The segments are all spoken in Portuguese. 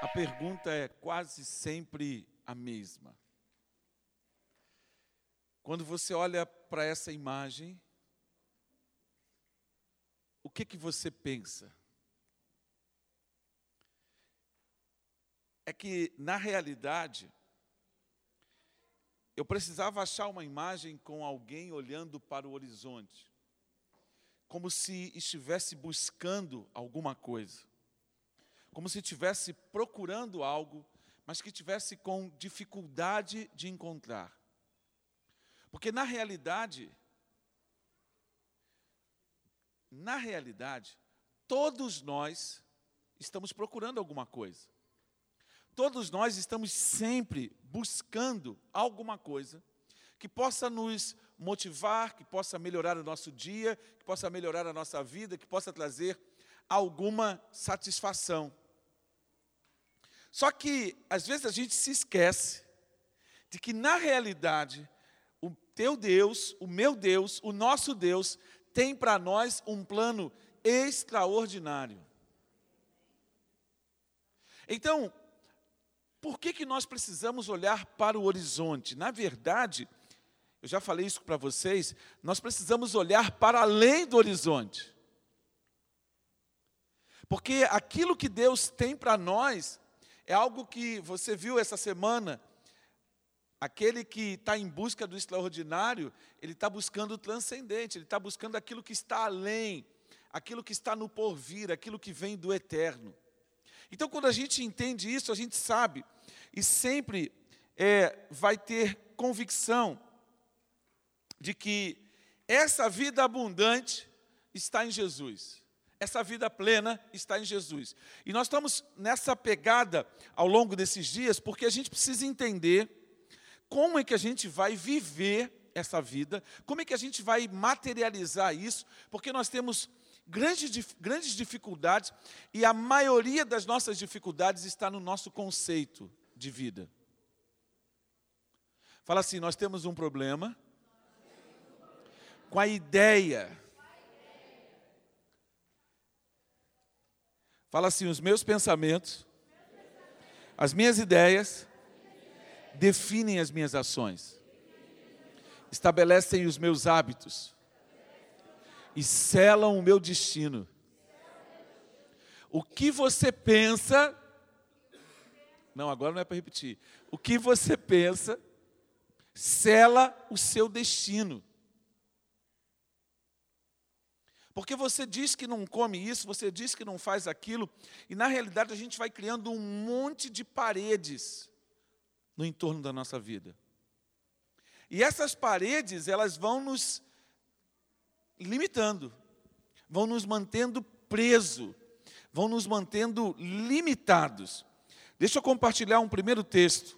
A pergunta é quase sempre a mesma. Quando você olha para essa imagem, o que que você pensa? É que na realidade eu precisava achar uma imagem com alguém olhando para o horizonte, como se estivesse buscando alguma coisa, como se estivesse procurando algo, mas que tivesse com dificuldade de encontrar. Porque na realidade, na realidade, todos nós estamos procurando alguma coisa. Todos nós estamos sempre buscando alguma coisa que possa nos motivar, que possa melhorar o nosso dia, que possa melhorar a nossa vida, que possa trazer alguma satisfação. Só que, às vezes, a gente se esquece de que, na realidade, o teu Deus, o meu Deus, o nosso Deus, tem para nós um plano extraordinário. Então, por que, que nós precisamos olhar para o horizonte? Na verdade, eu já falei isso para vocês, nós precisamos olhar para além do horizonte. Porque aquilo que Deus tem para nós é algo que você viu essa semana. Aquele que está em busca do extraordinário, ele está buscando o transcendente, ele está buscando aquilo que está além, aquilo que está no porvir, aquilo que vem do eterno. Então, quando a gente entende isso, a gente sabe e sempre é, vai ter convicção de que essa vida abundante está em Jesus. Essa vida plena está em Jesus. E nós estamos nessa pegada ao longo desses dias, porque a gente precisa entender como é que a gente vai viver essa vida, como é que a gente vai materializar isso, porque nós temos grandes, grandes dificuldades e a maioria das nossas dificuldades está no nosso conceito de vida. Fala assim: nós temos um problema com a ideia. Fala assim: os meus pensamentos, as minhas ideias definem as minhas ações, estabelecem os meus hábitos e selam o meu destino. O que você pensa não, agora não é para repetir. O que você pensa sela o seu destino. Porque você diz que não come isso, você diz que não faz aquilo, e na realidade a gente vai criando um monte de paredes no entorno da nossa vida. E essas paredes, elas vão nos limitando, vão nos mantendo preso, vão nos mantendo limitados. Deixa eu compartilhar um primeiro texto.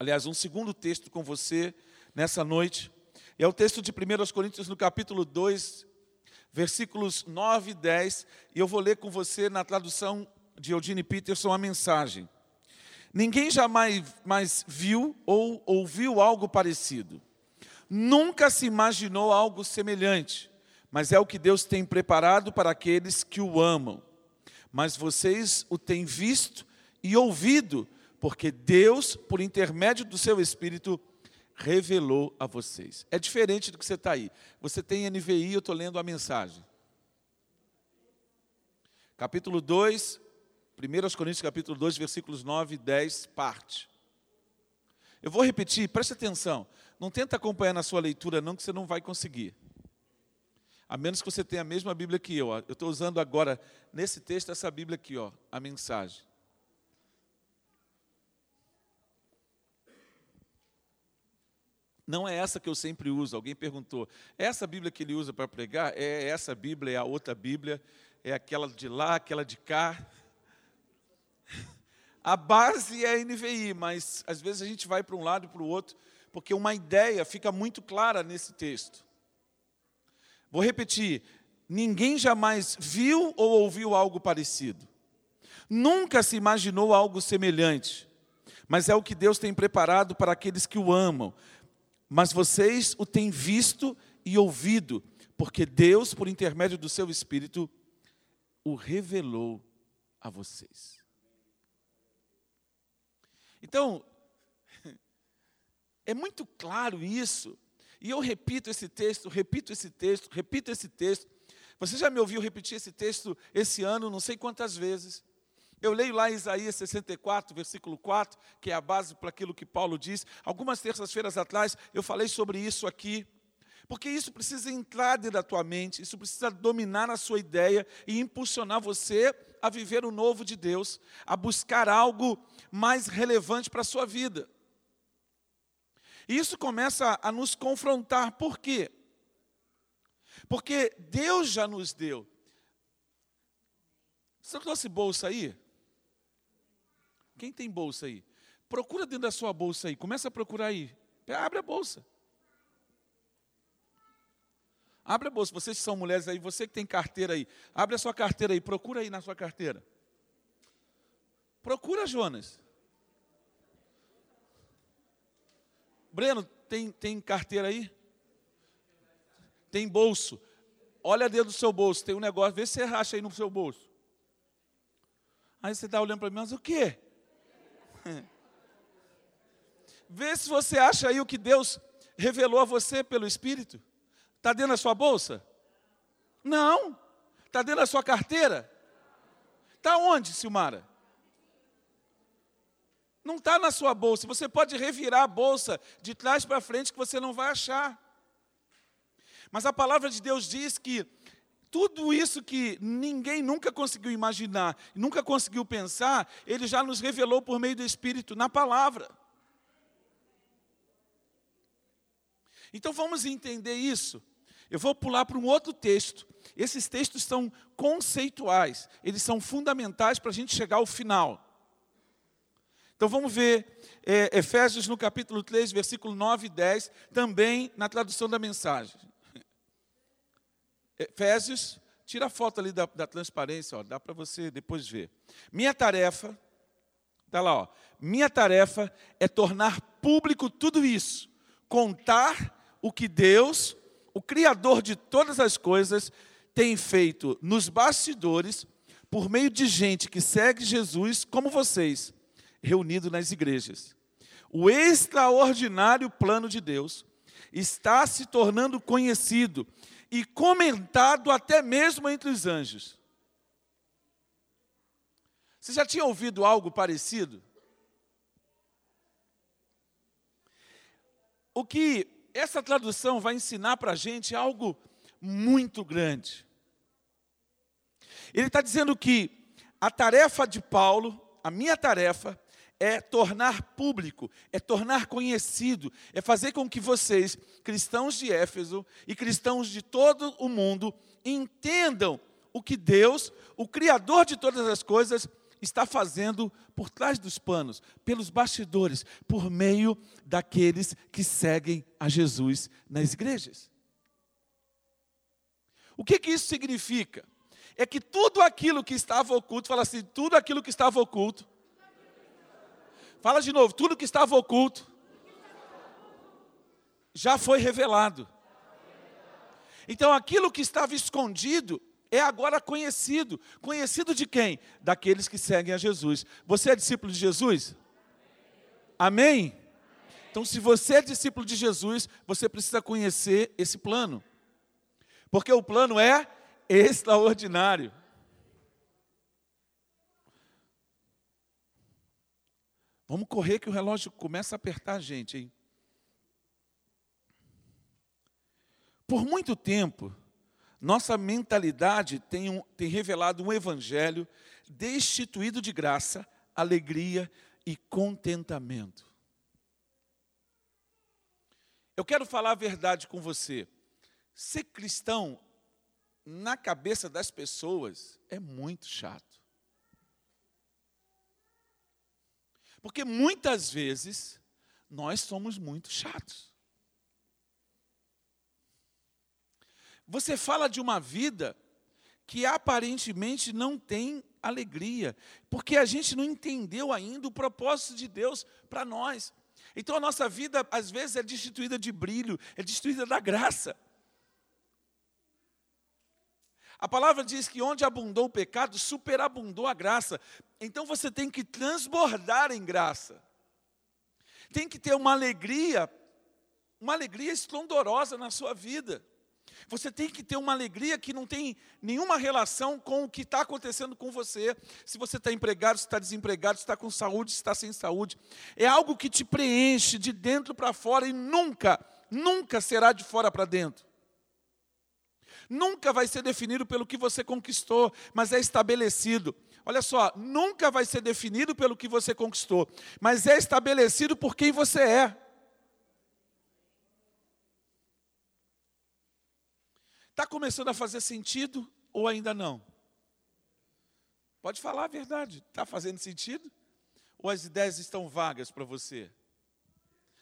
Aliás, um segundo texto com você nessa noite. É o texto de 1 Coríntios, no capítulo 2, versículos 9 e 10. E eu vou ler com você na tradução de Eugene Peterson a mensagem. Ninguém jamais mais viu ou ouviu algo parecido. Nunca se imaginou algo semelhante, mas é o que Deus tem preparado para aqueles que o amam mas vocês o têm visto e ouvido, porque Deus, por intermédio do seu Espírito, revelou a vocês. É diferente do que você está aí. Você tem NVI, eu estou lendo a mensagem. Capítulo 2, 1 Coríntios capítulo 2, versículos 9 e 10, parte. Eu vou repetir, preste atenção. Não tenta acompanhar na sua leitura, não, que você não vai conseguir. A menos que você tenha a mesma Bíblia que eu. Eu estou usando agora, nesse texto, essa Bíblia aqui, ó, a mensagem. Não é essa que eu sempre uso. Alguém perguntou: essa Bíblia que ele usa para pregar? É essa Bíblia, é a outra Bíblia, é aquela de lá, aquela de cá. A base é a NVI, mas às vezes a gente vai para um lado e para o outro, porque uma ideia fica muito clara nesse texto. Vou repetir: ninguém jamais viu ou ouviu algo parecido. Nunca se imaginou algo semelhante. Mas é o que Deus tem preparado para aqueles que o amam. Mas vocês o têm visto e ouvido, porque Deus, por intermédio do seu Espírito, o revelou a vocês. Então, é muito claro isso, e eu repito esse texto, repito esse texto, repito esse texto. Você já me ouviu repetir esse texto esse ano, não sei quantas vezes. Eu leio lá Isaías 64, versículo 4, que é a base para aquilo que Paulo diz. Algumas terças-feiras atrás eu falei sobre isso aqui. Porque isso precisa entrar dentro da tua mente, isso precisa dominar a sua ideia e impulsionar você a viver o novo de Deus, a buscar algo mais relevante para a sua vida. E isso começa a nos confrontar, por quê? Porque Deus já nos deu. Você trouxe bolsa aí? Quem tem bolsa aí? Procura dentro da sua bolsa aí. Começa a procurar aí. Abre a bolsa. Abre a bolsa. Vocês que são mulheres aí, você que tem carteira aí. Abre a sua carteira aí. Procura aí na sua carteira. Procura, Jonas. Breno, tem, tem carteira aí? Tem bolso. Olha dentro do seu bolso. Tem um negócio. Vê se você racha aí no seu bolso. Aí você está olhando para mim, mas o quê? Vê se você acha aí o que Deus revelou a você pelo Espírito. Está dentro da sua bolsa? Não. Está dentro da sua carteira? Está onde, Silmara? Não está na sua bolsa. Você pode revirar a bolsa de trás para frente que você não vai achar. Mas a palavra de Deus diz que tudo isso que ninguém nunca conseguiu imaginar, nunca conseguiu pensar, ele já nos revelou por meio do Espírito na palavra. Então vamos entender isso. Eu vou pular para um outro texto. Esses textos são conceituais, eles são fundamentais para a gente chegar ao final. Então vamos ver é, Efésios no capítulo 3, versículo 9 e 10, também na tradução da mensagem. Efésios, tira a foto ali da, da transparência, ó, dá para você depois ver. Minha tarefa, está lá, ó, minha tarefa é tornar público tudo isso, contar o que Deus, o Criador de todas as coisas, tem feito nos bastidores, por meio de gente que segue Jesus, como vocês, reunido nas igrejas. O extraordinário plano de Deus está se tornando conhecido e comentado até mesmo entre os anjos. Você já tinha ouvido algo parecido? O que essa tradução vai ensinar para a gente é algo muito grande. Ele está dizendo que a tarefa de Paulo, a minha tarefa, é tornar público, é tornar conhecido, é fazer com que vocês, cristãos de Éfeso e cristãos de todo o mundo, entendam o que Deus, o Criador de todas as coisas, está fazendo por trás dos panos, pelos bastidores, por meio daqueles que seguem a Jesus nas igrejas. O que, que isso significa? É que tudo aquilo que estava oculto, fala assim, tudo aquilo que estava oculto, Fala de novo, tudo que estava oculto já foi revelado. Então aquilo que estava escondido é agora conhecido. Conhecido de quem? Daqueles que seguem a Jesus. Você é discípulo de Jesus? Amém? Então, se você é discípulo de Jesus, você precisa conhecer esse plano. Porque o plano é extraordinário. Vamos correr que o relógio começa a apertar a gente, hein? Por muito tempo, nossa mentalidade tem, um, tem revelado um evangelho destituído de graça, alegria e contentamento. Eu quero falar a verdade com você. Ser cristão, na cabeça das pessoas, é muito chato. Porque muitas vezes nós somos muito chatos. Você fala de uma vida que aparentemente não tem alegria, porque a gente não entendeu ainda o propósito de Deus para nós. Então a nossa vida às vezes é destituída de brilho, é destituída da graça. A palavra diz que onde abundou o pecado, superabundou a graça. Então você tem que transbordar em graça. Tem que ter uma alegria, uma alegria esplendorosa na sua vida. Você tem que ter uma alegria que não tem nenhuma relação com o que está acontecendo com você. Se você está empregado, se está desempregado, se está com saúde, se está sem saúde. É algo que te preenche de dentro para fora e nunca, nunca será de fora para dentro. Nunca vai ser definido pelo que você conquistou, mas é estabelecido. Olha só, nunca vai ser definido pelo que você conquistou, mas é estabelecido por quem você é. Está começando a fazer sentido ou ainda não? Pode falar a verdade. Está fazendo sentido? Ou as ideias estão vagas para você?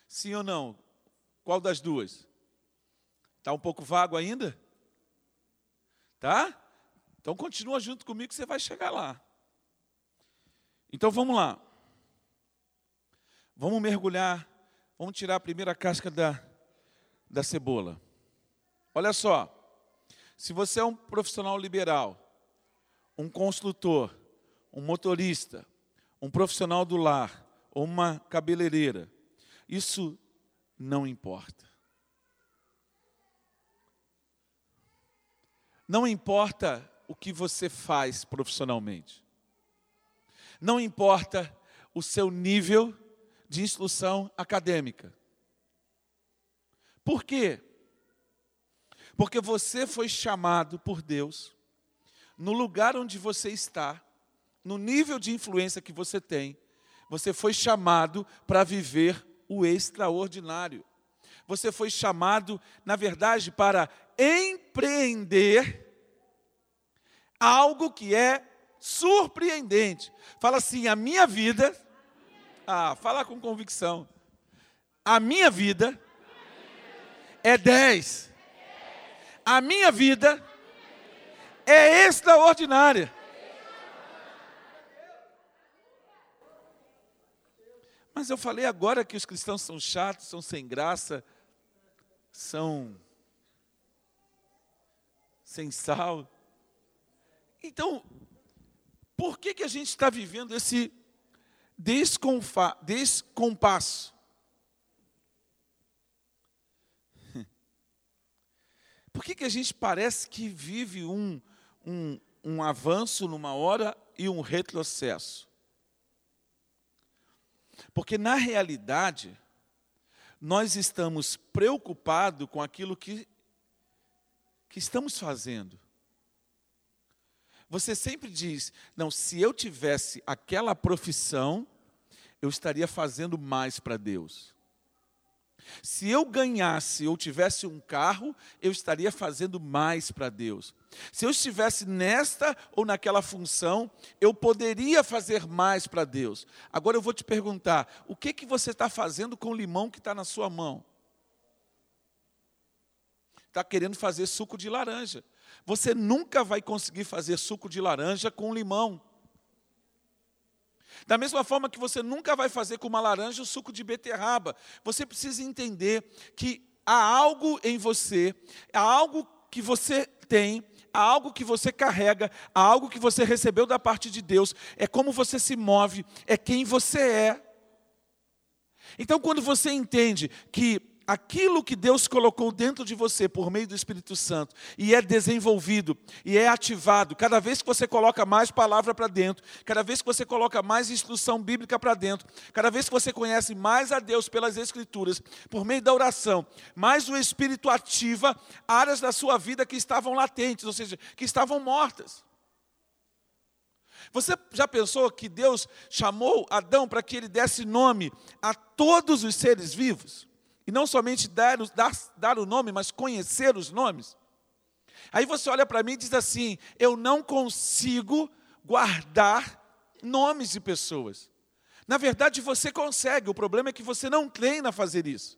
Sim ou não? Qual das duas? Está um pouco vago ainda? Tá? Então continua junto comigo que você vai chegar lá. Então vamos lá. Vamos mergulhar, vamos tirar a primeira casca da, da cebola. Olha só. Se você é um profissional liberal, um construtor, um motorista, um profissional do lar ou uma cabeleireira, isso não importa. Não importa o que você faz profissionalmente. Não importa o seu nível de instrução acadêmica. Por quê? Porque você foi chamado por Deus, no lugar onde você está, no nível de influência que você tem, você foi chamado para viver o extraordinário. Você foi chamado, na verdade, para empreender algo que é surpreendente. Fala assim: a minha vida. Ah, fala com convicção. A minha vida é 10 a minha vida é extraordinária. Mas eu falei agora que os cristãos são chatos, são sem graça, são sem sal. Então, por que, que a gente está vivendo esse descompasso? Por que, que a gente parece que vive um, um, um avanço numa hora e um retrocesso? Porque, na realidade, nós estamos preocupados com aquilo que, que estamos fazendo. Você sempre diz: não, se eu tivesse aquela profissão, eu estaria fazendo mais para Deus. Se eu ganhasse ou tivesse um carro, eu estaria fazendo mais para Deus. Se eu estivesse nesta ou naquela função, eu poderia fazer mais para Deus. Agora eu vou te perguntar: o que, que você está fazendo com o limão que está na sua mão? Está querendo fazer suco de laranja. Você nunca vai conseguir fazer suco de laranja com limão. Da mesma forma que você nunca vai fazer com uma laranja o suco de beterraba, você precisa entender que há algo em você, há algo que você tem, há algo que você carrega, há algo que você recebeu da parte de Deus, é como você se move, é quem você é. Então, quando você entende que aquilo que Deus colocou dentro de você por meio do Espírito Santo e é desenvolvido e é ativado, cada vez que você coloca mais palavra para dentro, cada vez que você coloca mais instrução bíblica para dentro, cada vez que você conhece mais a Deus pelas Escrituras, por meio da oração, mais o Espírito ativa áreas da sua vida que estavam latentes, ou seja, que estavam mortas. Você já pensou que Deus chamou Adão para que ele desse nome a todos os seres vivos? E não somente dar, dar, dar o nome, mas conhecer os nomes. Aí você olha para mim e diz assim: eu não consigo guardar nomes de pessoas. Na verdade, você consegue, o problema é que você não treina a fazer isso.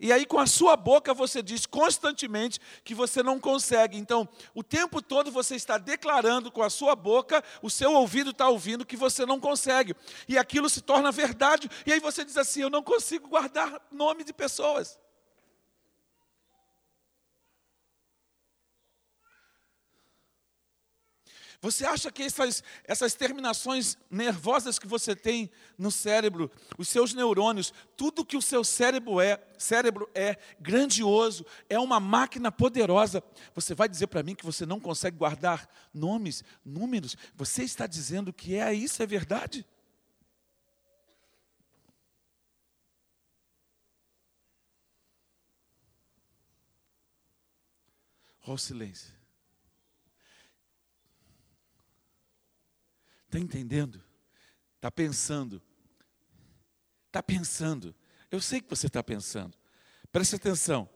E aí, com a sua boca, você diz constantemente que você não consegue. Então, o tempo todo você está declarando com a sua boca, o seu ouvido está ouvindo que você não consegue. E aquilo se torna verdade. E aí você diz assim: Eu não consigo guardar nome de pessoas. Você acha que essas, essas terminações nervosas que você tem no cérebro, os seus neurônios, tudo que o seu cérebro é, cérebro é grandioso, é uma máquina poderosa. Você vai dizer para mim que você não consegue guardar nomes, números? Você está dizendo que é isso, é verdade? Olha o silêncio. Está entendendo? Está pensando. Está pensando. Eu sei que você está pensando. Preste atenção.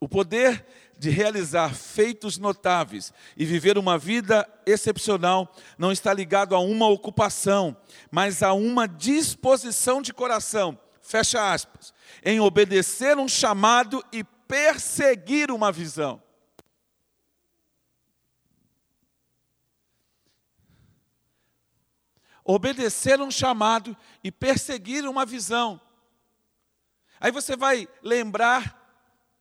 O poder de realizar feitos notáveis e viver uma vida excepcional não está ligado a uma ocupação, mas a uma disposição de coração. Fecha aspas. Em obedecer um chamado e perseguir uma visão. Obedecer um chamado e perseguir uma visão. Aí você vai lembrar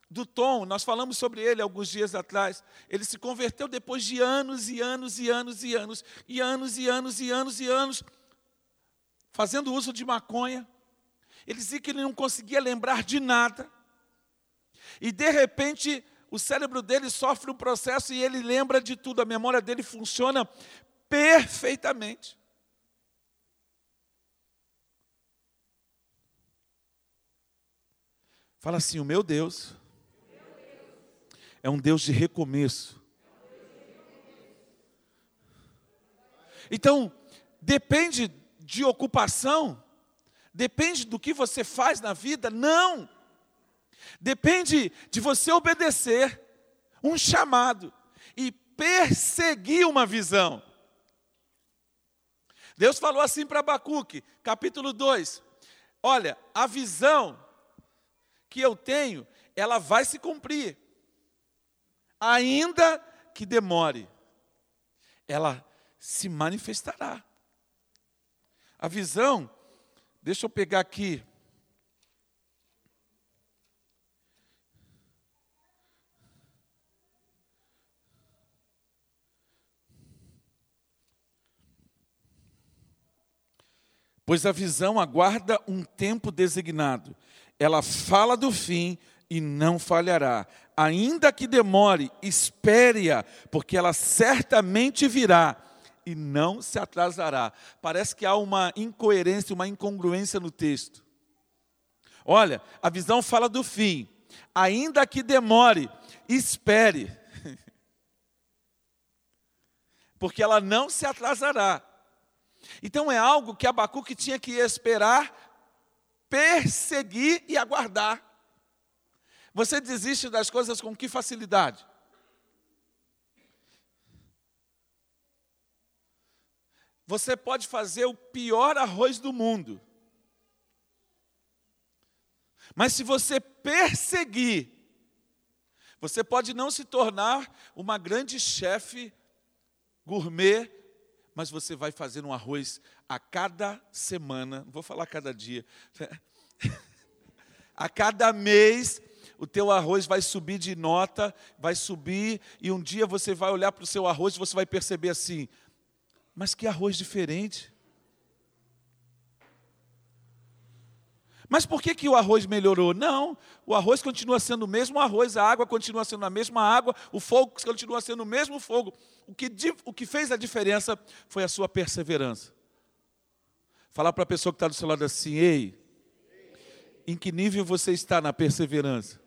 do Tom, nós falamos sobre ele alguns dias atrás. Ele se converteu depois de anos e anos e anos e anos, e anos e anos e anos e anos, fazendo uso de maconha. Ele dizia que ele não conseguia lembrar de nada. E de repente, o cérebro dele sofre um processo e ele lembra de tudo, a memória dele funciona perfeitamente. Fala assim: o meu Deus é um Deus de recomeço. Então, depende de ocupação, depende do que você faz na vida? Não. Depende de você obedecer um chamado e perseguir uma visão. Deus falou assim para Abacuque, capítulo 2: Olha, a visão que eu tenho, ela vai se cumprir. Ainda que demore, ela se manifestará. A visão, deixa eu pegar aqui. Pois a visão aguarda um tempo designado, ela fala do fim e não falhará. Ainda que demore, espere-a, porque ela certamente virá e não se atrasará. Parece que há uma incoerência, uma incongruência no texto. Olha, a visão fala do fim. Ainda que demore, espere. Porque ela não se atrasará. Então é algo que Abacuque tinha que esperar perseguir e aguardar. Você desiste das coisas com que facilidade? Você pode fazer o pior arroz do mundo. Mas se você perseguir, você pode não se tornar uma grande chefe gourmet, mas você vai fazer um arroz a cada semana, não vou falar cada dia, a cada mês o teu arroz vai subir de nota, vai subir, e um dia você vai olhar para o seu arroz e você vai perceber assim: mas que arroz diferente. Mas por que, que o arroz melhorou? Não, o arroz continua sendo o mesmo arroz, a água continua sendo a mesma água, o fogo continua sendo o mesmo fogo. O que, o que fez a diferença foi a sua perseverança. Falar para a pessoa que está do seu lado assim: ei, em que nível você está na perseverança?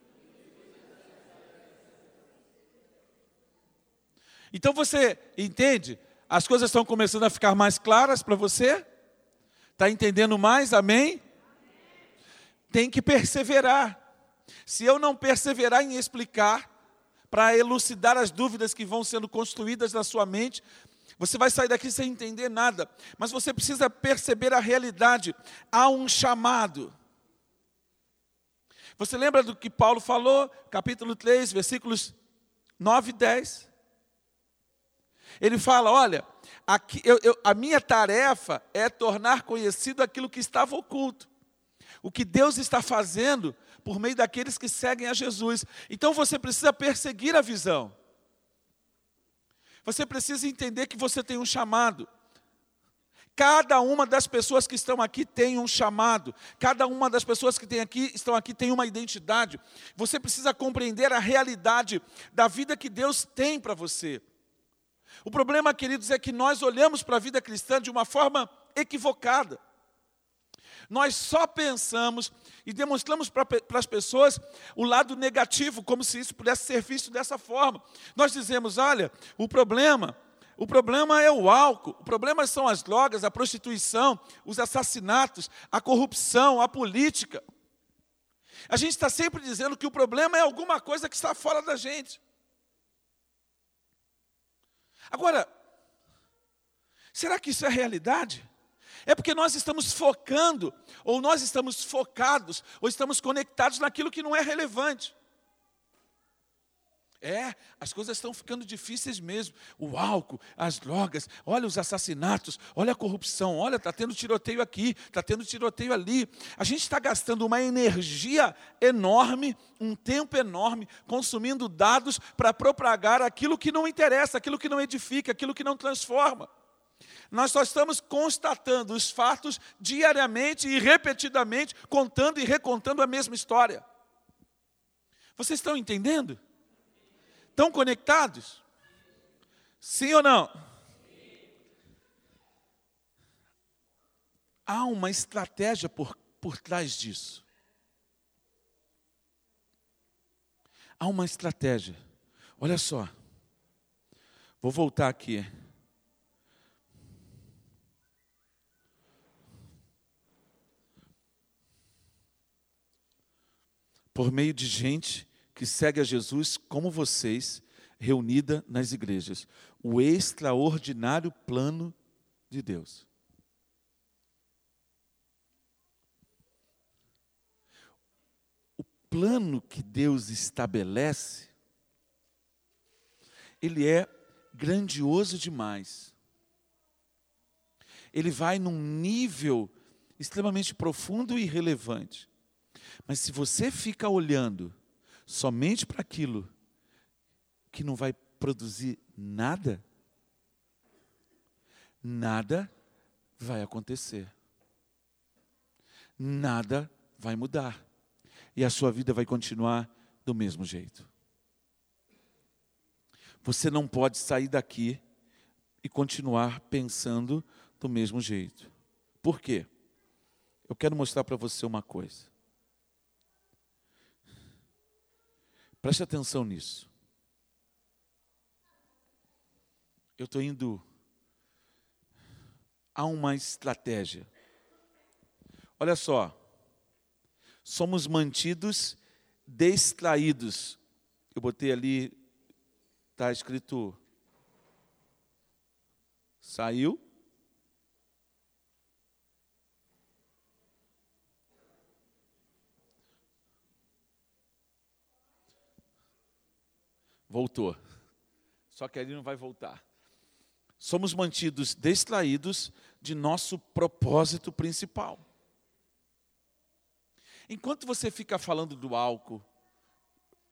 Então você entende? As coisas estão começando a ficar mais claras para você? Está entendendo mais? Amém? Tem que perseverar. Se eu não perseverar em explicar, para elucidar as dúvidas que vão sendo construídas na sua mente, você vai sair daqui sem entender nada, mas você precisa perceber a realidade. Há um chamado. Você lembra do que Paulo falou, capítulo 3, versículos 9 e 10? Ele fala: Olha, aqui, eu, eu, a minha tarefa é tornar conhecido aquilo que estava oculto, o que Deus está fazendo por meio daqueles que seguem a Jesus. Então você precisa perseguir a visão. Você precisa entender que você tem um chamado. Cada uma das pessoas que estão aqui tem um chamado. Cada uma das pessoas que tem aqui, estão aqui tem uma identidade. Você precisa compreender a realidade da vida que Deus tem para você. O problema, queridos, é que nós olhamos para a vida cristã de uma forma equivocada. Nós só pensamos e demonstramos para as pessoas o lado negativo, como se isso pudesse ser visto dessa forma. Nós dizemos: olha, o problema, o problema é o álcool, o problema são as drogas, a prostituição, os assassinatos, a corrupção, a política. A gente está sempre dizendo que o problema é alguma coisa que está fora da gente. Agora, será que isso é realidade? É porque nós estamos focando, ou nós estamos focados, ou estamos conectados naquilo que não é relevante. É, as coisas estão ficando difíceis mesmo. O álcool, as drogas, olha os assassinatos, olha a corrupção, olha, está tendo tiroteio aqui, está tendo tiroteio ali. A gente está gastando uma energia enorme, um tempo enorme, consumindo dados para propagar aquilo que não interessa, aquilo que não edifica, aquilo que não transforma. Nós só estamos constatando os fatos diariamente e repetidamente, contando e recontando a mesma história. Vocês estão entendendo? Estão conectados? Sim ou não? Há uma estratégia por, por trás disso. Há uma estratégia. Olha só. Vou voltar aqui. Por meio de gente que segue a Jesus como vocês, reunida nas igrejas. O extraordinário plano de Deus. O plano que Deus estabelece, ele é grandioso demais. Ele vai num nível extremamente profundo e relevante. Mas se você fica olhando somente para aquilo que não vai produzir nada, nada vai acontecer. Nada vai mudar. E a sua vida vai continuar do mesmo jeito. Você não pode sair daqui e continuar pensando do mesmo jeito. Por quê? Eu quero mostrar para você uma coisa. Preste atenção nisso. Eu estou indo a uma estratégia. Olha só, somos mantidos distraídos. Eu botei ali, está escrito, saiu. Voltou. Só que ele não vai voltar. Somos mantidos distraídos de nosso propósito principal. Enquanto você fica falando do álcool,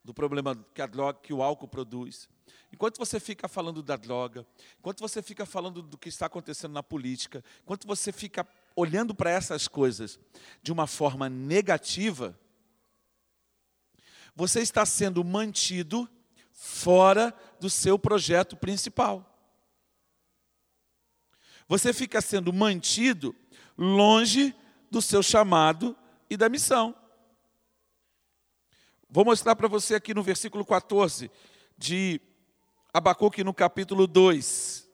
do problema que a droga, que o álcool produz, enquanto você fica falando da droga, enquanto você fica falando do que está acontecendo na política, enquanto você fica olhando para essas coisas de uma forma negativa, você está sendo mantido fora do seu projeto principal. Você fica sendo mantido longe do seu chamado e da missão. Vou mostrar para você aqui no versículo 14 de Abacuque, no capítulo 2.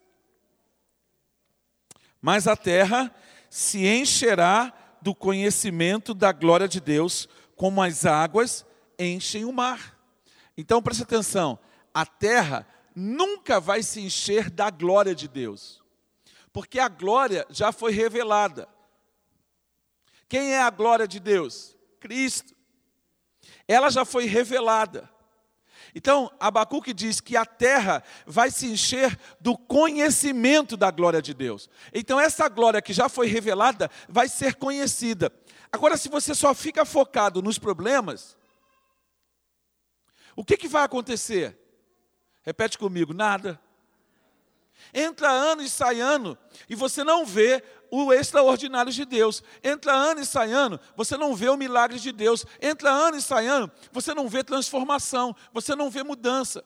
Mas a terra se encherá do conhecimento da glória de Deus, como as águas enchem o mar. Então preste atenção: a terra nunca vai se encher da glória de Deus, porque a glória já foi revelada. Quem é a glória de Deus? Cristo. Ela já foi revelada. Então, Abacuque diz que a terra vai se encher do conhecimento da glória de Deus. Então, essa glória que já foi revelada vai ser conhecida. Agora, se você só fica focado nos problemas, o que, que vai acontecer? Repete comigo: nada. Entra ano e sai ano, e você não vê o extraordinário de Deus. Entra ano e sai ano, você não vê o milagre de Deus. Entra ano e sai ano, você não vê transformação, você não vê mudança.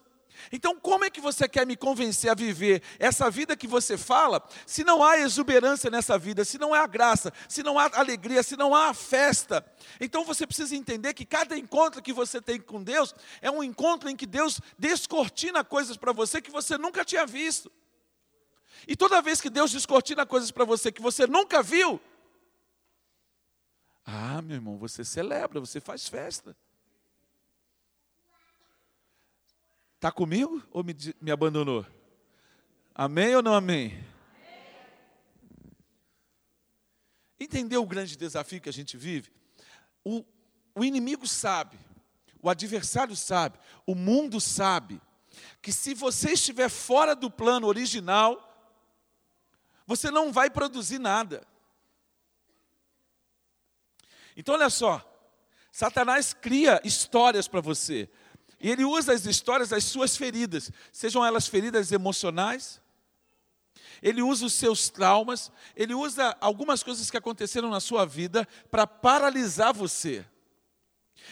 Então, como é que você quer me convencer a viver essa vida que você fala, se não há exuberância nessa vida, se não há graça, se não há alegria, se não há festa? Então, você precisa entender que cada encontro que você tem com Deus é um encontro em que Deus descortina coisas para você que você nunca tinha visto. E toda vez que Deus descortina coisas para você que você nunca viu, ah, meu irmão, você celebra, você faz festa. Está comigo ou me, me abandonou? Amém ou não amém? Entendeu o grande desafio que a gente vive? O, o inimigo sabe, o adversário sabe, o mundo sabe, que se você estiver fora do plano original, você não vai produzir nada. Então, olha só, Satanás cria histórias para você. E ele usa as histórias das suas feridas, sejam elas feridas emocionais, ele usa os seus traumas, ele usa algumas coisas que aconteceram na sua vida para paralisar você.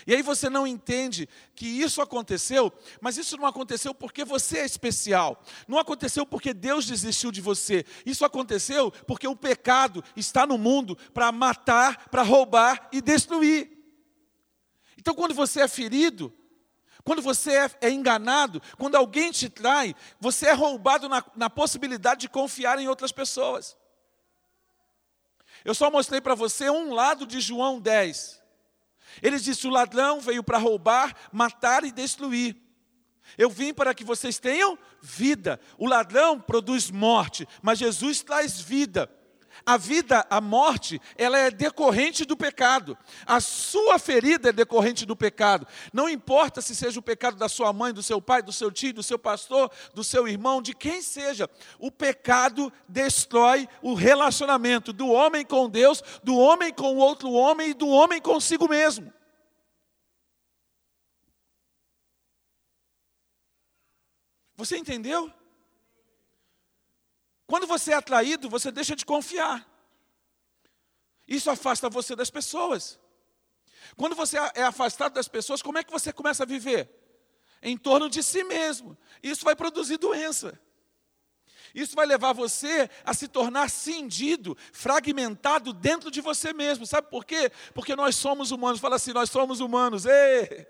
E aí você não entende que isso aconteceu, mas isso não aconteceu porque você é especial. Não aconteceu porque Deus desistiu de você. Isso aconteceu porque o pecado está no mundo para matar, para roubar e destruir. Então quando você é ferido, quando você é, é, enganado, quando alguém te trai, você é roubado na, na possibilidade de confiar em outras pessoas. Eu só mostrei para você um lado de João 10. Ele disse: O ladrão veio para roubar, matar e destruir. Eu vim para que vocês tenham vida. O ladrão produz morte, mas Jesus traz vida. A vida, a morte, ela é decorrente do pecado. A sua ferida é decorrente do pecado. Não importa se seja o pecado da sua mãe, do seu pai, do seu tio, do seu pastor, do seu irmão, de quem seja. O pecado destrói o relacionamento do homem com Deus, do homem com o outro homem e do homem consigo mesmo. Você entendeu? Quando você é atraído, você deixa de confiar. Isso afasta você das pessoas. Quando você é afastado das pessoas, como é que você começa a viver? Em torno de si mesmo. Isso vai produzir doença. Isso vai levar você a se tornar cindido, fragmentado dentro de você mesmo. Sabe por quê? Porque nós somos humanos. Fala assim, nós somos humanos. Ei!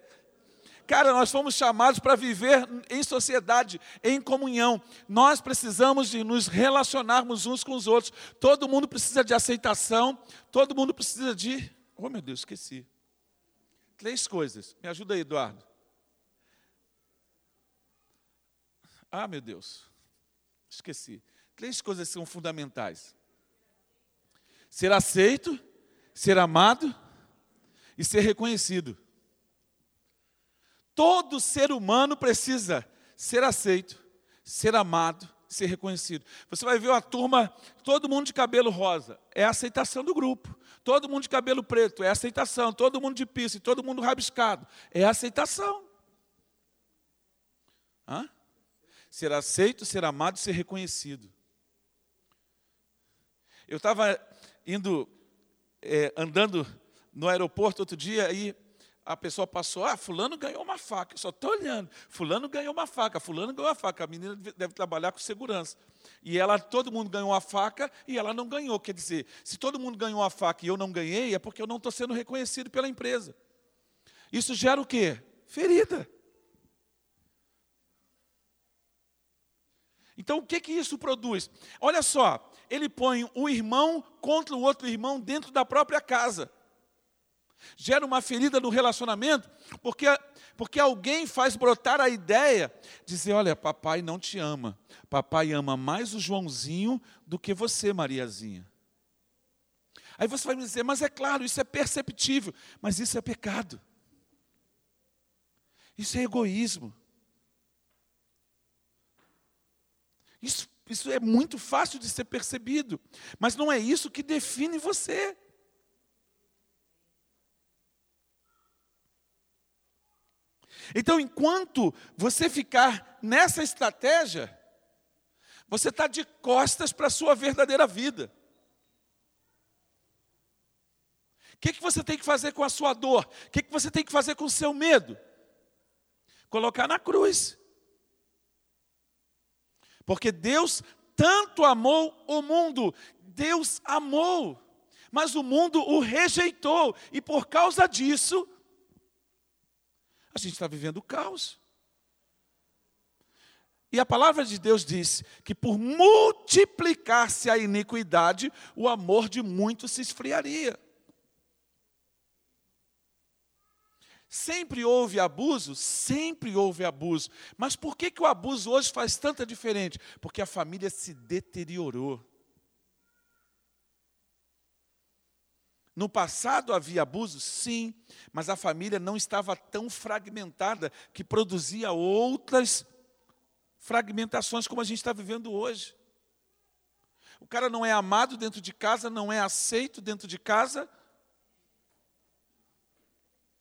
Cara, nós fomos chamados para viver em sociedade, em comunhão. Nós precisamos de nos relacionarmos uns com os outros. Todo mundo precisa de aceitação, todo mundo precisa de. Oh, meu Deus, esqueci. Três coisas. Me ajuda aí, Eduardo. Ah, meu Deus. Esqueci. Três coisas são fundamentais: ser aceito, ser amado e ser reconhecido. Todo ser humano precisa ser aceito, ser amado, ser reconhecido. Você vai ver uma turma, todo mundo de cabelo rosa, é a aceitação do grupo. Todo mundo de cabelo preto, é a aceitação. Todo mundo de piercing, todo mundo rabiscado, é a aceitação. Hã? Ser aceito, ser amado, ser reconhecido. Eu estava indo, é, andando no aeroporto outro dia, aí a pessoa passou, ah, fulano ganhou uma faca. Eu só estou olhando. Fulano ganhou uma faca, fulano ganhou uma faca. A menina deve trabalhar com segurança. E ela, todo mundo ganhou uma faca e ela não ganhou. Quer dizer, se todo mundo ganhou uma faca e eu não ganhei, é porque eu não estou sendo reconhecido pela empresa. Isso gera o quê? Ferida. Então o que que isso produz? Olha só, ele põe um irmão contra o outro irmão dentro da própria casa. Gera uma ferida no relacionamento, porque, porque alguém faz brotar a ideia, dizer, olha, papai não te ama. Papai ama mais o Joãozinho do que você, Mariazinha. Aí você vai me dizer, mas é claro, isso é perceptível, mas isso é pecado. Isso é egoísmo. Isso, isso é muito fácil de ser percebido, mas não é isso que define você. Então, enquanto você ficar nessa estratégia, Você está de costas para a sua verdadeira vida. O que, que você tem que fazer com a sua dor? O que, que você tem que fazer com o seu medo? Colocar na cruz. Porque Deus tanto amou o mundo, Deus amou, mas o mundo o rejeitou, e por causa disso, a gente está vivendo o caos. E a palavra de Deus diz que por multiplicar-se a iniquidade, o amor de muitos se esfriaria. Sempre houve abuso? Sempre houve abuso. Mas por que, que o abuso hoje faz tanta diferença? Porque a família se deteriorou. No passado havia abuso? Sim, mas a família não estava tão fragmentada que produzia outras fragmentações como a gente está vivendo hoje. O cara não é amado dentro de casa, não é aceito dentro de casa.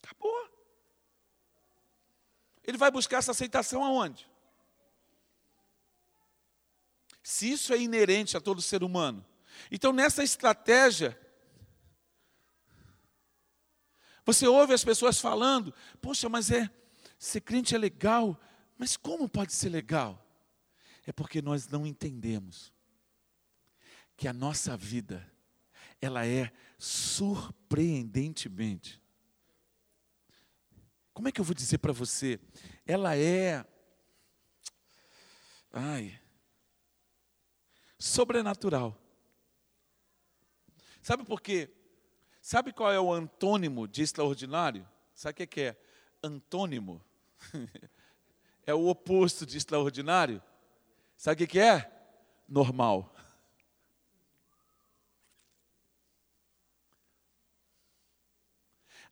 Acabou. Ele vai buscar essa aceitação aonde? Se isso é inerente a todo ser humano. Então, nessa estratégia, você ouve as pessoas falando: Poxa, mas é, ser crente é legal, mas como pode ser legal? É porque nós não entendemos que a nossa vida, ela é surpreendentemente. Como é que eu vou dizer para você? Ela é. Ai. Sobrenatural. Sabe por quê? Sabe qual é o antônimo de extraordinário? Sabe o que é? Antônimo. é o oposto de extraordinário. Sabe o que é? Normal.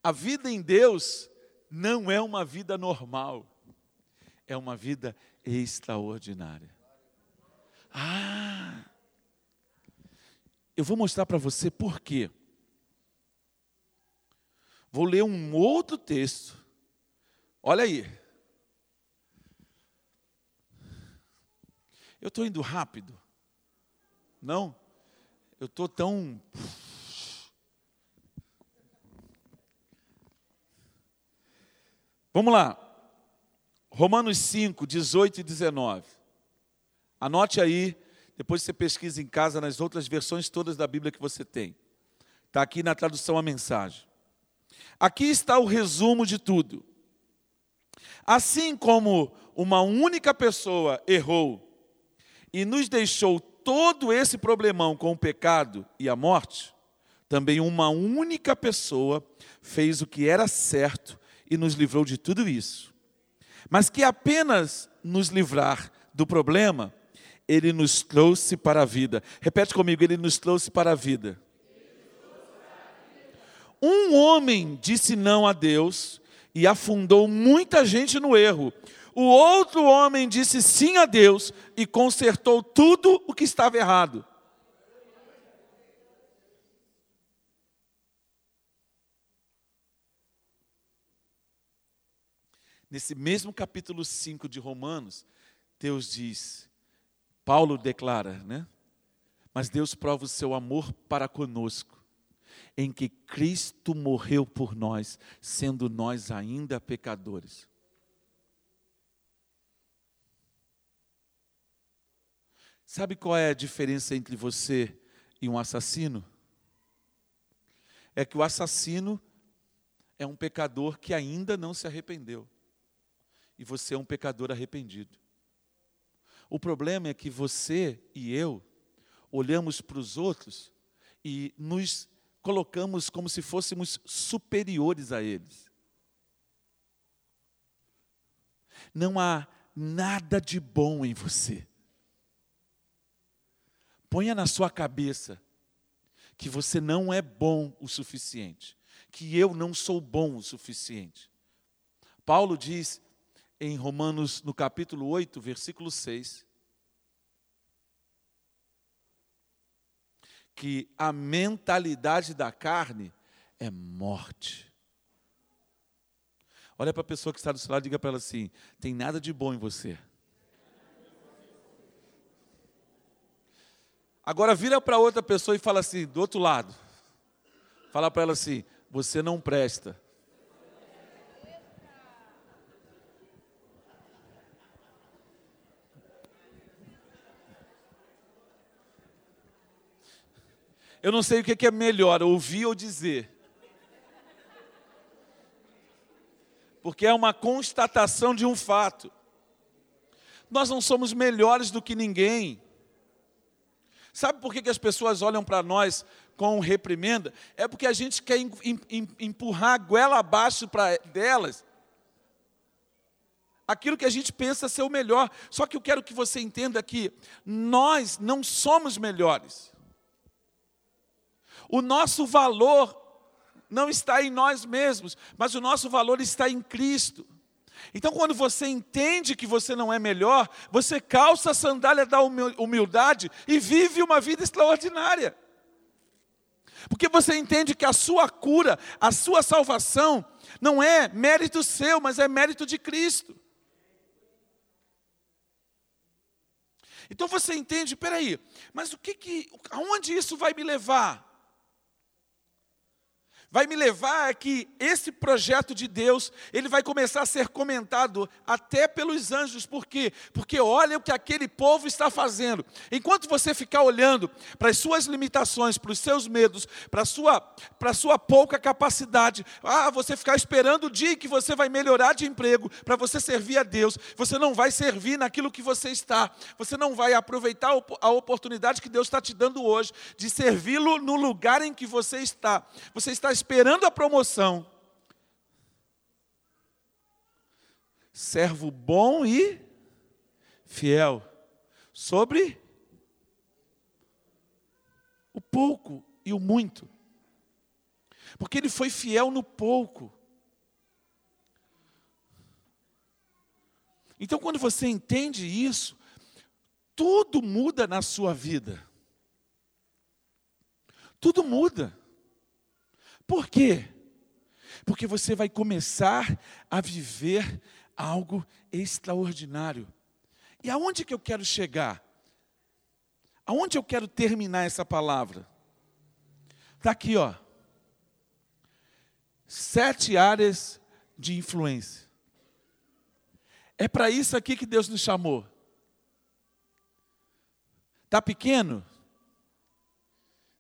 A vida em Deus não é uma vida normal, é uma vida extraordinária. Ah! Eu vou mostrar para você por quê. Vou ler um outro texto. Olha aí. Eu estou indo rápido? Não? Eu estou tão. Vamos lá. Romanos 5, 18 e 19. Anote aí, depois você pesquisa em casa nas outras versões todas da Bíblia que você tem. Está aqui na tradução a mensagem. Aqui está o resumo de tudo. Assim como uma única pessoa errou e nos deixou todo esse problemão com o pecado e a morte, também uma única pessoa fez o que era certo e nos livrou de tudo isso. Mas que apenas nos livrar do problema, ele nos trouxe para a vida. Repete comigo, ele nos trouxe para a vida. Um homem disse não a Deus e afundou muita gente no erro. O outro homem disse sim a Deus e consertou tudo o que estava errado. Nesse mesmo capítulo 5 de Romanos, Deus diz, Paulo declara, né? Mas Deus prova o seu amor para conosco em que Cristo morreu por nós, sendo nós ainda pecadores. Sabe qual é a diferença entre você e um assassino? É que o assassino é um pecador que ainda não se arrependeu. E você é um pecador arrependido. O problema é que você e eu olhamos para os outros e nos colocamos como se fôssemos superiores a eles. Não há nada de bom em você. Ponha na sua cabeça que você não é bom o suficiente, que eu não sou bom o suficiente. Paulo diz em Romanos, no capítulo 8, versículo 6, que a mentalidade da carne é morte. Olha para a pessoa que está do seu lado e diga para ela assim: tem nada de bom em você. Agora vira para outra pessoa e fala assim, do outro lado. Fala para ela assim: você não presta. Eu não sei o que é melhor, ouvir ou dizer. Porque é uma constatação de um fato. Nós não somos melhores do que ninguém. Sabe por que, as pessoas olham para nós com reprimenda? É porque a gente quer empurrar a goela abaixo para delas aquilo que a gente pensa ser o melhor. Só que eu quero que você entenda que nós não somos melhores. O nosso valor não está em nós mesmos, mas o nosso valor está em Cristo. Então, quando você entende que você não é melhor, você calça a sandália da humildade e vive uma vida extraordinária. Porque você entende que a sua cura, a sua salvação, não é mérito seu, mas é mérito de Cristo. Então você entende, peraí, mas o que que, aonde isso vai me levar? Vai me levar a que esse projeto de Deus, ele vai começar a ser comentado até pelos anjos. Por quê? Porque olha o que aquele povo está fazendo. Enquanto você ficar olhando para as suas limitações, para os seus medos, para a sua, para a sua pouca capacidade, ah, você ficar esperando o dia que você vai melhorar de emprego para você servir a Deus, você não vai servir naquilo que você está, você não vai aproveitar a oportunidade que Deus está te dando hoje de servi-lo no lugar em que você está. Você está esperando a promoção. Servo bom e fiel sobre o pouco e o muito. Porque ele foi fiel no pouco. Então, quando você entende isso, tudo muda na sua vida. Tudo muda. Por quê? Porque você vai começar a viver algo extraordinário. E aonde que eu quero chegar? Aonde eu quero terminar essa palavra? Está aqui, ó. Sete áreas de influência. É para isso aqui que Deus nos chamou. Está pequeno?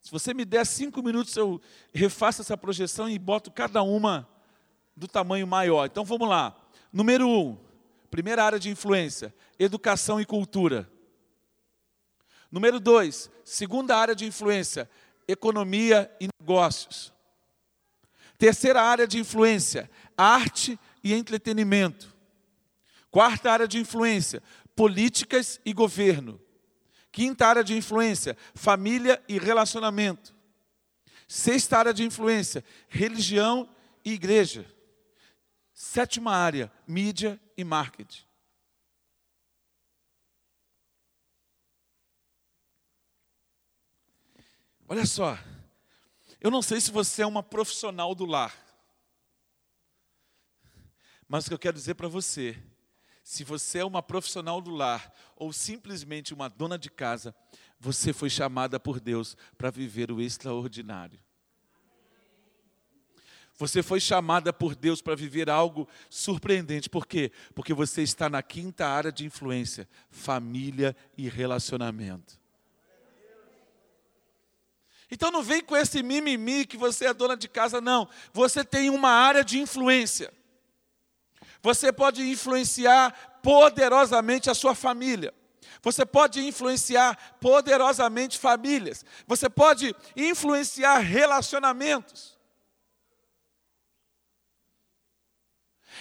Se você me der cinco minutos, eu refaço essa projeção e boto cada uma do tamanho maior. Então vamos lá. Número um, primeira área de influência: educação e cultura. Número dois, segunda área de influência: economia e negócios. Terceira área de influência: arte e entretenimento. Quarta área de influência: políticas e governo. Quinta área de influência, família e relacionamento. Sexta área de influência, religião e igreja. Sétima área, mídia e marketing. Olha só, eu não sei se você é uma profissional do lar, mas o que eu quero dizer para você se você é uma profissional do lar ou simplesmente uma dona de casa, você foi chamada por Deus para viver o extraordinário. Você foi chamada por Deus para viver algo surpreendente. Por quê? Porque você está na quinta área de influência: família e relacionamento. Então não vem com esse mimimi que você é dona de casa, não. Você tem uma área de influência. Você pode influenciar poderosamente a sua família. Você pode influenciar poderosamente famílias. Você pode influenciar relacionamentos.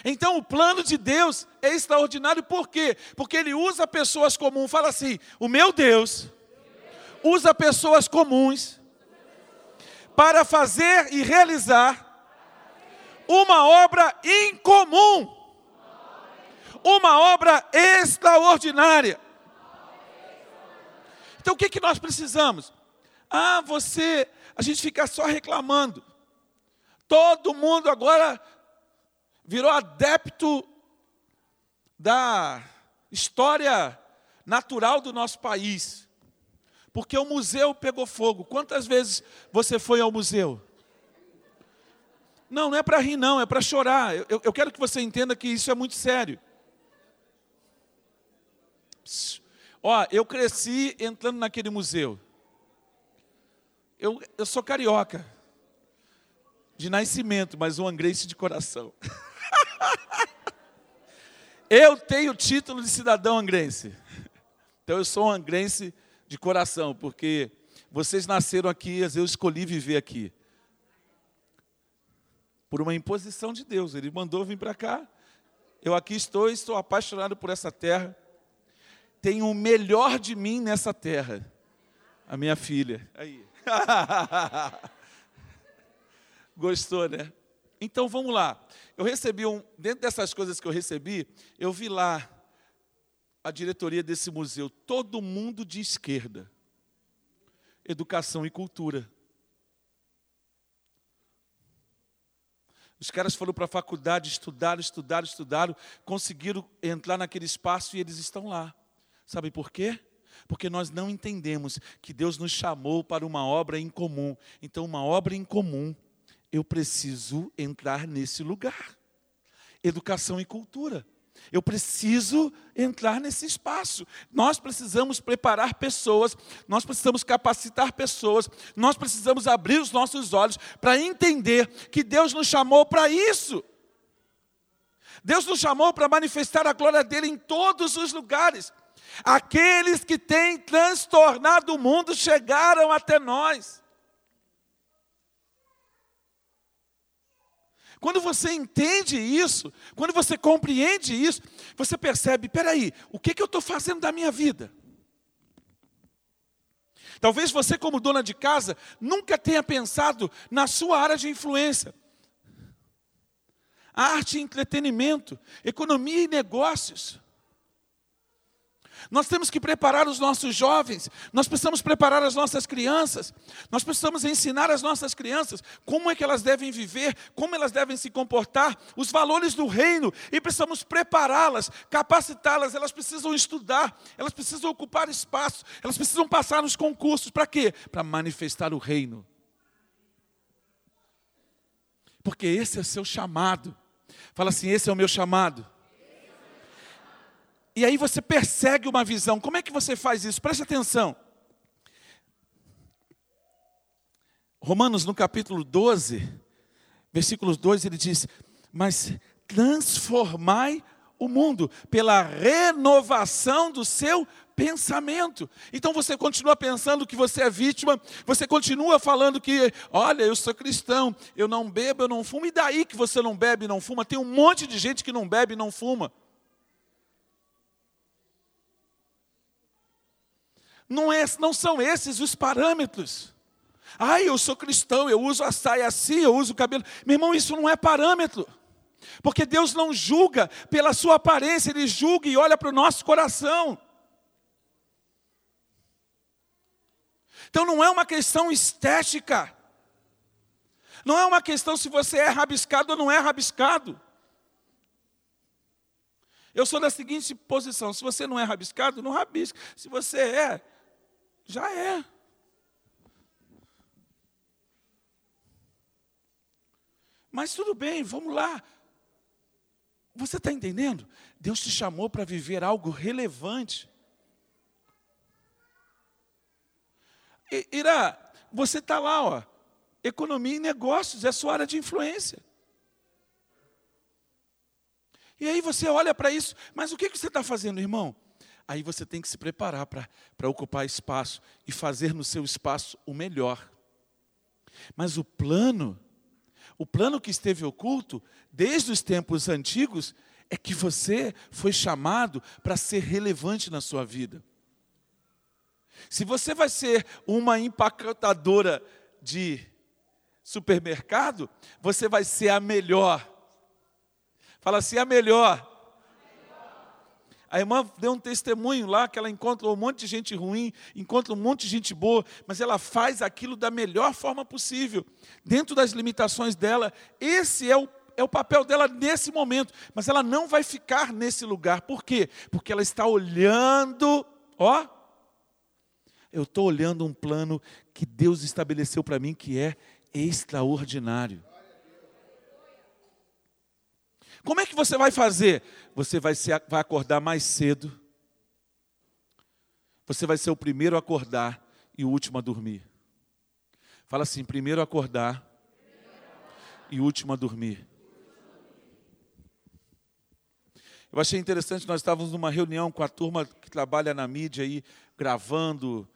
Então o plano de Deus é extraordinário, por quê? Porque ele usa pessoas comuns, fala assim: o meu Deus usa pessoas comuns para fazer e realizar uma obra incomum uma obra extraordinária. Então o que, que nós precisamos? Ah, você, a gente fica só reclamando. Todo mundo agora virou adepto da história natural do nosso país. Porque o museu pegou fogo. Quantas vezes você foi ao museu? Não, não é para rir, não, é para chorar. Eu, eu, quero que você entenda que isso é muito sério. Ó, eu cresci entrando naquele museu. Eu, eu sou carioca, de nascimento, mas um angrense de coração. eu tenho título de cidadão angrense. Então eu sou um angrense de coração, porque vocês nasceram aqui, eu escolhi viver aqui. Por uma imposição de Deus, Ele mandou vir para cá. Eu aqui estou, estou apaixonado por essa terra. Tenho o melhor de mim nessa terra. A minha filha. Aí. Gostou, né? Então vamos lá. Eu recebi um, dentro dessas coisas que eu recebi, eu vi lá a diretoria desse museu, todo mundo de esquerda. Educação e cultura. Os caras foram para a faculdade, estudaram, estudaram, estudaram, conseguiram entrar naquele espaço e eles estão lá. Sabe por quê? Porque nós não entendemos que Deus nos chamou para uma obra em comum. Então, uma obra em comum, eu preciso entrar nesse lugar. Educação e cultura. Eu preciso entrar nesse espaço. Nós precisamos preparar pessoas, nós precisamos capacitar pessoas, nós precisamos abrir os nossos olhos para entender que Deus nos chamou para isso. Deus nos chamou para manifestar a glória dele em todos os lugares. Aqueles que têm transtornado o mundo chegaram até nós. Quando você entende isso, quando você compreende isso, você percebe: peraí, o que, que eu estou fazendo da minha vida? Talvez você, como dona de casa, nunca tenha pensado na sua área de influência. Arte e entretenimento, economia e negócios. Nós temos que preparar os nossos jovens, nós precisamos preparar as nossas crianças, nós precisamos ensinar as nossas crianças como é que elas devem viver, como elas devem se comportar, os valores do reino, e precisamos prepará-las, capacitá-las, elas precisam estudar, elas precisam ocupar espaço, elas precisam passar nos concursos, para quê? Para manifestar o reino. Porque esse é o seu chamado. Fala assim: esse é o meu chamado. E aí você persegue uma visão. Como é que você faz isso? Preste atenção. Romanos, no capítulo 12, versículos 2, ele diz: Mas transformai o mundo pela renovação do seu pensamento. Então você continua pensando que você é vítima, você continua falando que, olha, eu sou cristão, eu não bebo, eu não fumo, e daí que você não bebe e não fuma? Tem um monte de gente que não bebe e não fuma. Não, é, não são esses os parâmetros. Ai, eu sou cristão, eu uso a saia assim, eu uso o cabelo. Meu irmão, isso não é parâmetro. Porque Deus não julga pela sua aparência, Ele julga e olha para o nosso coração. Então não é uma questão estética. Não é uma questão se você é rabiscado ou não é rabiscado. Eu sou da seguinte posição: se você não é rabiscado, não rabisca. Se você é, já é. Mas tudo bem, vamos lá. Você está entendendo? Deus te chamou para viver algo relevante. Irá, você está lá, ó. Economia e negócios é sua área de influência. E aí você olha para isso, mas o que, que você está fazendo, irmão? Aí você tem que se preparar para ocupar espaço e fazer no seu espaço o melhor. Mas o plano, o plano que esteve oculto desde os tempos antigos, é que você foi chamado para ser relevante na sua vida. Se você vai ser uma empacotadora de supermercado, você vai ser a melhor. Fala assim, a melhor. A irmã deu um testemunho lá que ela encontra um monte de gente ruim, encontra um monte de gente boa, mas ela faz aquilo da melhor forma possível, dentro das limitações dela. Esse é o, é o papel dela nesse momento, mas ela não vai ficar nesse lugar. Por quê? Porque ela está olhando, ó, Eu estou olhando um plano que Deus estabeleceu para mim que é extraordinário. Como é que você vai fazer? Você vai, ser, vai acordar mais cedo. Você vai ser o primeiro a acordar e o último a dormir. Fala assim: primeiro a acordar e último a dormir. Eu achei interessante, nós estávamos numa reunião com a turma que trabalha na mídia aí, gravando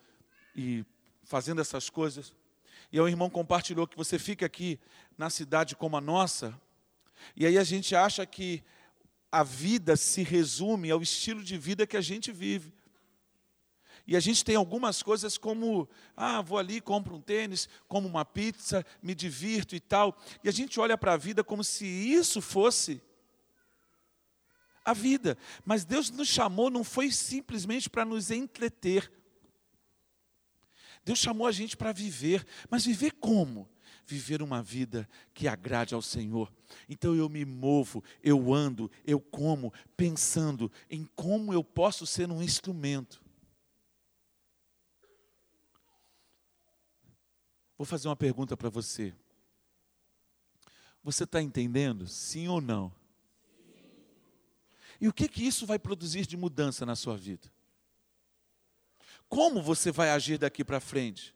e fazendo essas coisas. E o irmão compartilhou que você fica aqui na cidade como a nossa, e aí a gente acha que a vida se resume ao estilo de vida que a gente vive. E a gente tem algumas coisas como, ah, vou ali, compro um tênis, como uma pizza, me divirto e tal. E a gente olha para a vida como se isso fosse a vida. Mas Deus nos chamou não foi simplesmente para nos entreter. Deus chamou a gente para viver, mas viver como? Viver uma vida que agrade ao Senhor. Então eu me movo, eu ando, eu como, pensando em como eu posso ser um instrumento Vou fazer uma pergunta para você. Você está entendendo? Sim ou não? E o que que isso vai produzir de mudança na sua vida? Como você vai agir daqui para frente?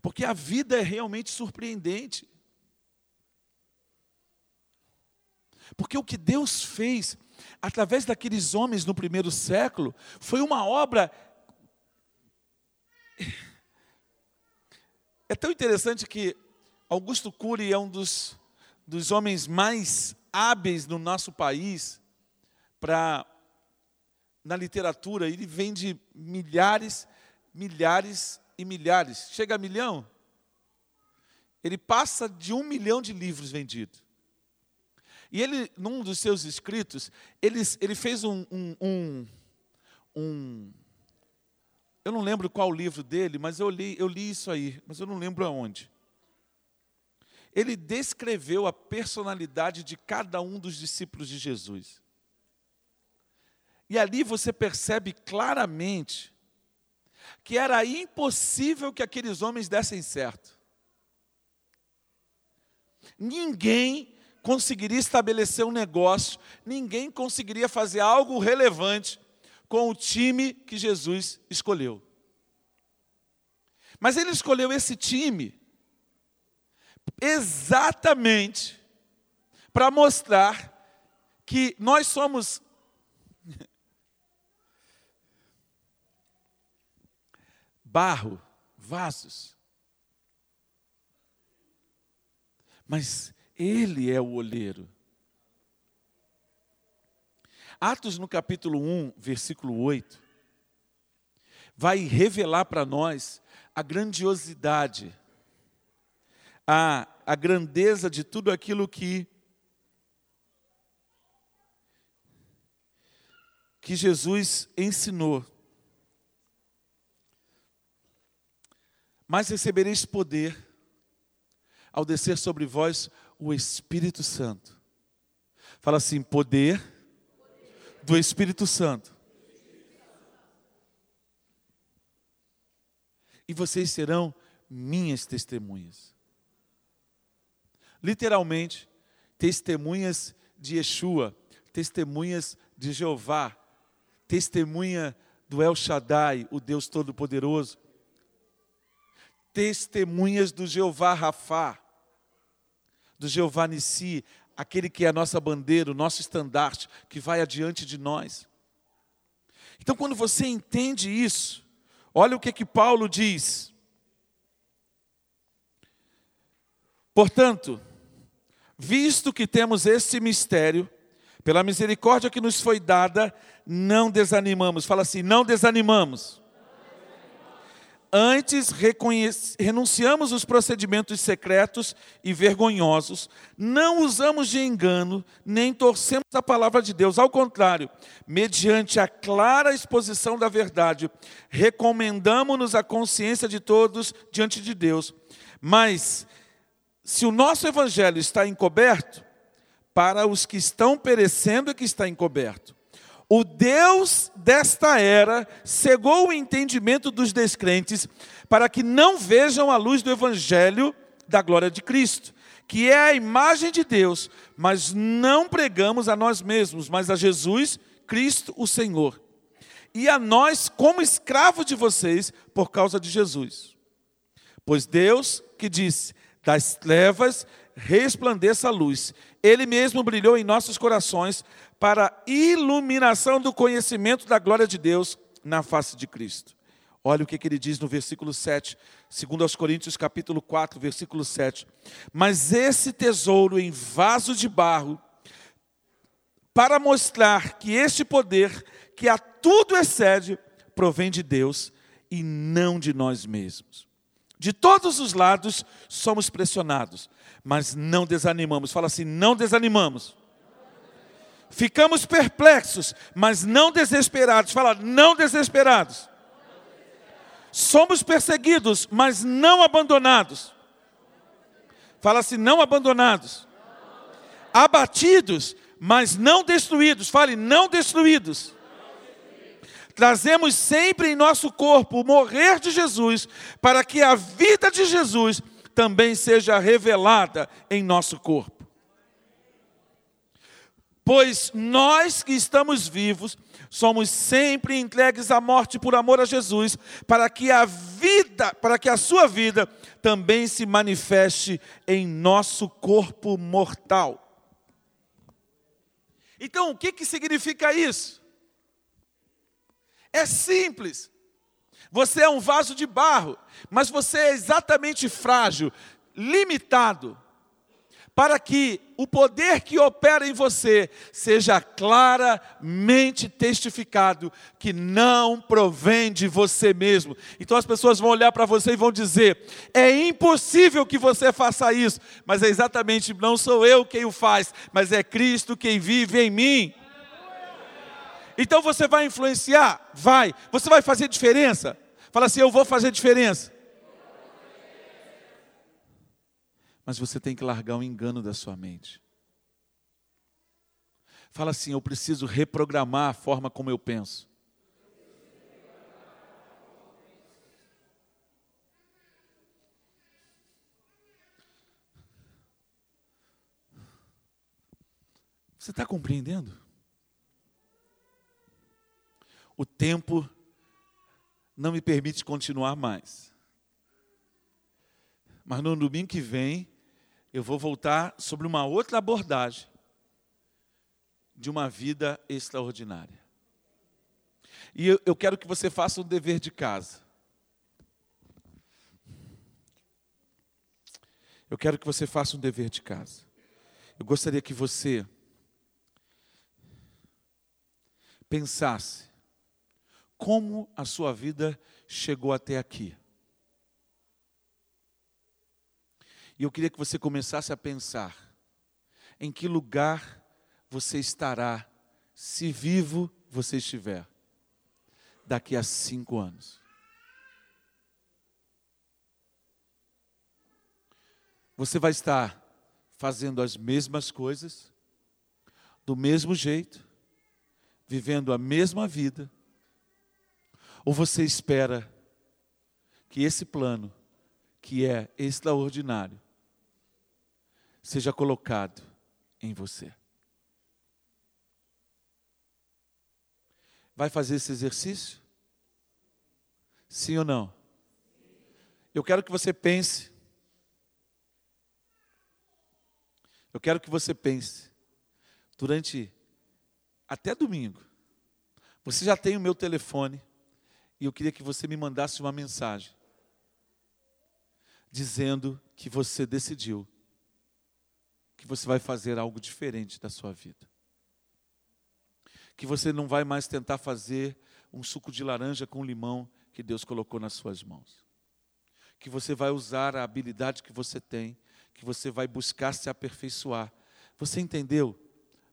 Porque a vida é realmente surpreendente. Porque o que Deus fez através daqueles homens no primeiro século foi uma obra é tão interessante que Augusto Cury é um dos, dos homens mais hábeis no nosso país para na literatura. Ele vende milhares, milhares e milhares. Chega a milhão? Ele passa de um milhão de livros vendidos. E ele, num dos seus escritos, ele, ele fez um, um, um, um eu não lembro qual livro dele, mas eu li, eu li isso aí, mas eu não lembro aonde. Ele descreveu a personalidade de cada um dos discípulos de Jesus. E ali você percebe claramente que era impossível que aqueles homens dessem certo. Ninguém conseguiria estabelecer um negócio, ninguém conseguiria fazer algo relevante com o time que Jesus escolheu. Mas ele escolheu esse time exatamente para mostrar que nós somos barro, vasos. Mas ele é o olheiro. Atos no capítulo 1, versículo 8, vai revelar para nós a grandiosidade, a, a grandeza de tudo aquilo que que Jesus ensinou. Mas recebereis poder ao descer sobre vós o Espírito Santo. Fala assim: poder do Espírito Santo. E vocês serão minhas testemunhas. Literalmente, testemunhas de Yeshua, testemunhas de Jeová, testemunha do El Shaddai, o Deus Todo-Poderoso, testemunhas do Jeová Rafá, do Jeová Nissi, aquele que é a nossa bandeira, o nosso estandarte, que vai adiante de nós. Então, quando você entende isso, olha o que que Paulo diz. Portanto, visto que temos esse mistério, pela misericórdia que nos foi dada, não desanimamos. Fala assim: não desanimamos. Antes renunciamos os procedimentos secretos e vergonhosos, não usamos de engano, nem torcemos a palavra de Deus. Ao contrário, mediante a clara exposição da verdade, recomendamos-nos a consciência de todos diante de Deus. Mas, se o nosso evangelho está encoberto, para os que estão perecendo é que está encoberto o Deus desta era cegou o entendimento dos descrentes para que não vejam a luz do Evangelho da glória de Cristo, que é a imagem de Deus, mas não pregamos a nós mesmos, mas a Jesus Cristo, o Senhor. E a nós, como escravos de vocês, por causa de Jesus. Pois Deus, que disse: das trevas resplandeça a luz, Ele mesmo brilhou em nossos corações para a iluminação do conhecimento da glória de Deus na face de Cristo. Olha o que, ele diz no versículo 7, segundo Coríntios capítulo 4, versículo 7. Mas esse tesouro em vaso de barro, para mostrar que este poder, que a tudo excede, provém de Deus e não de nós mesmos. De todos os lados somos pressionados, mas não desanimamos. Fala assim: não desanimamos. Ficamos perplexos, mas não desesperados. Fala, não desesperados. Somos perseguidos, mas não abandonados. Fala assim, não abandonados. Abatidos, mas não destruídos. Fale, não destruídos. Trazemos sempre em nosso corpo o morrer de Jesus, para que a vida de Jesus também seja revelada em nosso corpo. Pois nós que estamos vivos, somos sempre entregues à morte por amor a Jesus, para que a vida, para que a sua vida também se manifeste em nosso corpo mortal. Então, o que, que significa isso? É simples. Você é um vaso de barro, mas você é exatamente frágil, limitado para que o poder que opera em você seja claramente testificado que não provém de você mesmo. Então as pessoas vão olhar para você e vão dizer: é impossível que você faça isso, mas é exatamente não sou eu quem o faz, mas é Cristo quem vive em mim. Então você vai influenciar? Vai. Você vai fazer diferença? Fala assim: eu vou fazer diferença. Mas você tem que largar o engano da sua mente. Fala assim: eu preciso reprogramar a forma como eu penso. Você está compreendendo? O tempo não me permite continuar mais. Mas no domingo que vem, eu vou voltar sobre uma outra abordagem de uma vida extraordinária. E eu, eu quero que você faça um dever de casa. Eu quero que você faça um dever de casa. Eu gostaria que você pensasse como a sua vida chegou até aqui. E eu queria que você começasse a pensar em que lugar você estará se vivo você estiver daqui a cinco anos. Você vai estar fazendo as mesmas coisas, do mesmo jeito, vivendo a mesma vida, ou você espera que esse plano, que é extraordinário, seja colocado em você. Vai fazer esse exercício? Sim ou não? Eu quero que você pense. Eu quero que você pense. Durante até domingo. Você já tem o meu telefone. E eu queria que você me mandasse uma mensagem. Dizendo que você decidiu que você vai fazer algo diferente da sua vida. Que você não vai mais tentar fazer um suco de laranja com limão que Deus colocou nas suas mãos. Que você vai usar a habilidade que você tem, que você vai buscar se aperfeiçoar. Você entendeu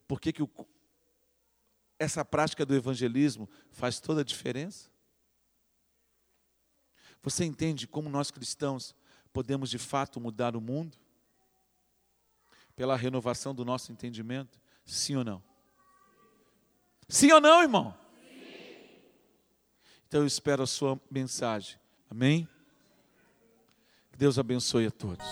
por que, que o, essa prática do evangelismo faz toda a diferença? Você entende como nós cristãos podemos de fato mudar o mundo? pela renovação do nosso entendimento? Sim ou não? Sim ou não, irmão? Sim. Então eu espero a sua mensagem. Amém? Que Deus abençoe a todos.